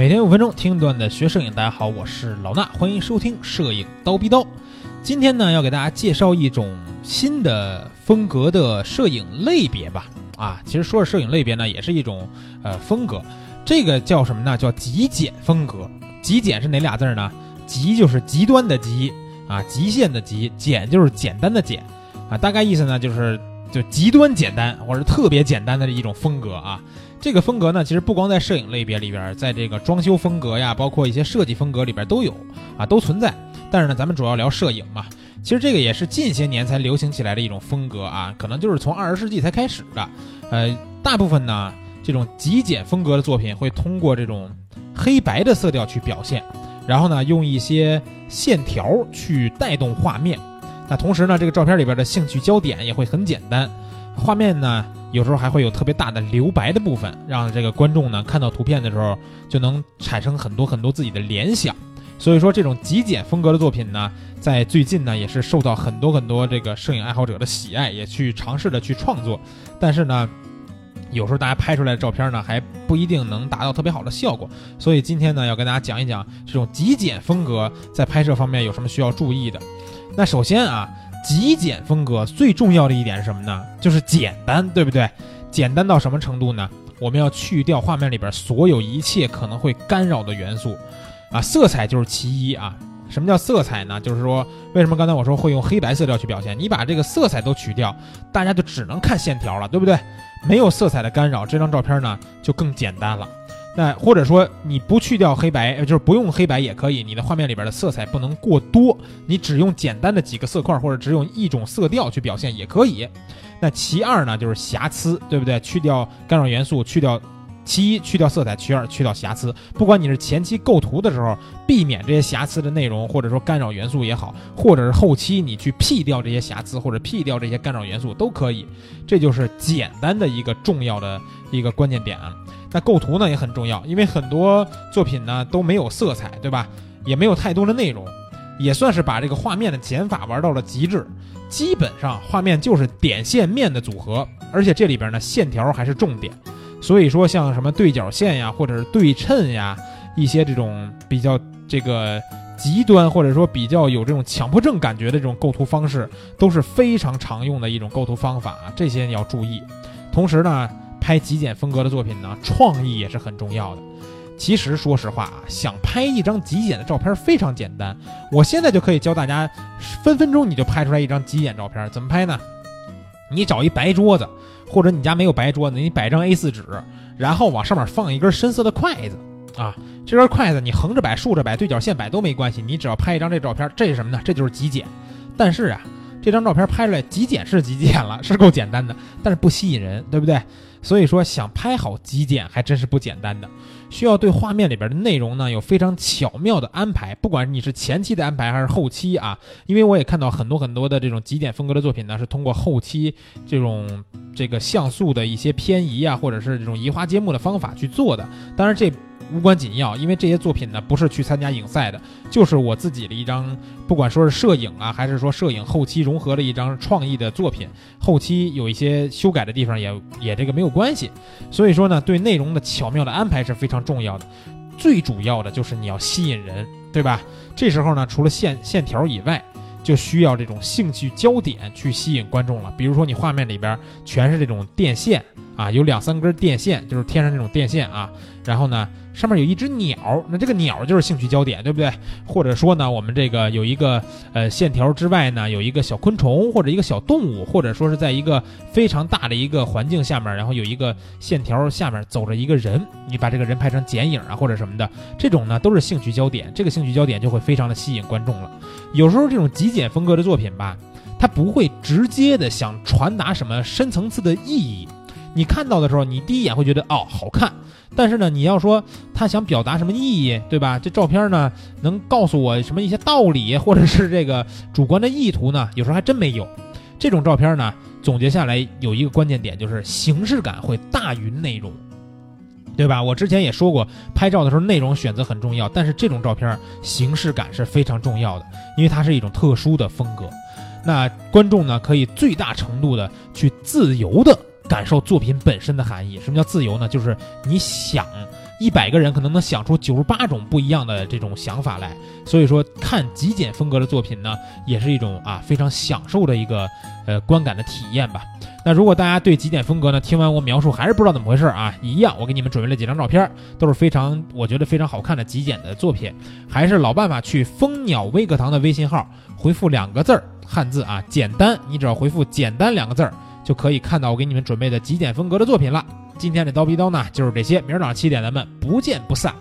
每天五分钟听段子学摄影，大家好，我是老衲，欢迎收听摄影刀逼刀。今天呢，要给大家介绍一种新的风格的摄影类别吧。啊，其实说是摄影类别呢，也是一种呃风格。这个叫什么呢？叫极简风格。极简是哪俩字呢？极就是极端的极啊，极限的极；简就是简单的简啊。大概意思呢，就是就极端简单或者特别简单的一种风格啊。这个风格呢，其实不光在摄影类别里边，在这个装修风格呀，包括一些设计风格里边都有啊，都存在。但是呢，咱们主要聊摄影嘛。其实这个也是近些年才流行起来的一种风格啊，可能就是从二十世纪才开始的。呃，大部分呢，这种极简风格的作品会通过这种黑白的色调去表现，然后呢，用一些线条去带动画面。那同时呢，这个照片里边的兴趣焦点也会很简单，画面呢。有时候还会有特别大的留白的部分，让这个观众呢看到图片的时候就能产生很多很多自己的联想。所以说，这种极简风格的作品呢，在最近呢也是受到很多很多这个摄影爱好者的喜爱，也去尝试着去创作。但是呢，有时候大家拍出来的照片呢还不一定能达到特别好的效果。所以今天呢要跟大家讲一讲这种极简风格在拍摄方面有什么需要注意的。那首先啊。极简风格最重要的一点是什么呢？就是简单，对不对？简单到什么程度呢？我们要去掉画面里边所有一切可能会干扰的元素，啊，色彩就是其一啊。什么叫色彩呢？就是说，为什么刚才我说会用黑白色调去表现？你把这个色彩都取掉，大家就只能看线条了，对不对？没有色彩的干扰，这张照片呢就更简单了。那或者说你不去掉黑白，就是不用黑白也可以。你的画面里边的色彩不能过多，你只用简单的几个色块，或者只用一种色调去表现也可以。那其二呢，就是瑕疵，对不对？去掉干扰元素，去掉其一，去掉色彩；其二，去掉瑕疵。不管你是前期构图的时候避免这些瑕疵的内容，或者说干扰元素也好，或者是后期你去 P 掉这些瑕疵或者 P 掉这些干扰元素都可以。这就是简单的一个重要的一个关键点啊。那构图呢也很重要，因为很多作品呢都没有色彩，对吧？也没有太多的内容，也算是把这个画面的减法玩到了极致。基本上画面就是点线面的组合，而且这里边呢线条还是重点。所以说像什么对角线呀，或者是对称呀，一些这种比较这个极端或者说比较有这种强迫症感觉的这种构图方式，都是非常常用的一种构图方法，这些你要注意。同时呢。拍极简风格的作品呢，创意也是很重要的。其实说实话啊，想拍一张极简的照片非常简单。我现在就可以教大家，分分钟你就拍出来一张极简照片。怎么拍呢？你找一白桌子，或者你家没有白桌子，你摆张 A4 纸，然后往上面放一根深色的筷子啊。这根筷子你横着摆、竖着摆、对角线摆都没关系。你只要拍一张这照片，这是什么呢？这就是极简。但是啊，这张照片拍出来极简是极简了，是够简单的，但是不吸引人，对不对？所以说，想拍好极简还真是不简单的，需要对画面里边的内容呢有非常巧妙的安排。不管你是前期的安排还是后期啊，因为我也看到很多很多的这种极简风格的作品呢，是通过后期这种这个像素的一些偏移啊，或者是这种移花接木的方法去做的。当然这。无关紧要，因为这些作品呢不是去参加影赛的，就是我自己的一张，不管说是摄影啊，还是说摄影后期融合的一张创意的作品，后期有一些修改的地方也也这个没有关系，所以说呢，对内容的巧妙的安排是非常重要的，最主要的就是你要吸引人，对吧？这时候呢，除了线线条以外，就需要这种兴趣焦点去吸引观众了，比如说你画面里边全是这种电线啊，有两三根电线，就是天上这种电线啊，然后呢。上面有一只鸟，那这个鸟就是兴趣焦点，对不对？或者说呢，我们这个有一个呃线条之外呢，有一个小昆虫或者一个小动物，或者说是在一个非常大的一个环境下面，然后有一个线条下面走着一个人，你把这个人拍成剪影啊或者什么的，这种呢都是兴趣焦点，这个兴趣焦点就会非常的吸引观众了。有时候这种极简风格的作品吧，它不会直接的想传达什么深层次的意义，你看到的时候，你第一眼会觉得哦好看。但是呢，你要说他想表达什么意义，对吧？这照片呢，能告诉我什么一些道理，或者是这个主观的意图呢？有时候还真没有。这种照片呢，总结下来有一个关键点，就是形式感会大于内容，对吧？我之前也说过，拍照的时候内容选择很重要，但是这种照片形式感是非常重要的，因为它是一种特殊的风格。那观众呢，可以最大程度的去自由的。感受作品本身的含义。什么叫自由呢？就是你想一百个人可能能想出九十八种不一样的这种想法来。所以说，看极简风格的作品呢，也是一种啊非常享受的一个呃观感的体验吧。那如果大家对极简风格呢，听完我描述还是不知道怎么回事啊，一样，我给你们准备了几张照片，都是非常我觉得非常好看的极简的作品。还是老办法，去蜂鸟微课堂的微信号回复两个字儿汉字啊，简单，你只要回复简单两个字儿，就可以看到我给你们准备的极简风格的作品了。今天的刀逼刀呢就是这些，明儿早上七点咱们不见不散。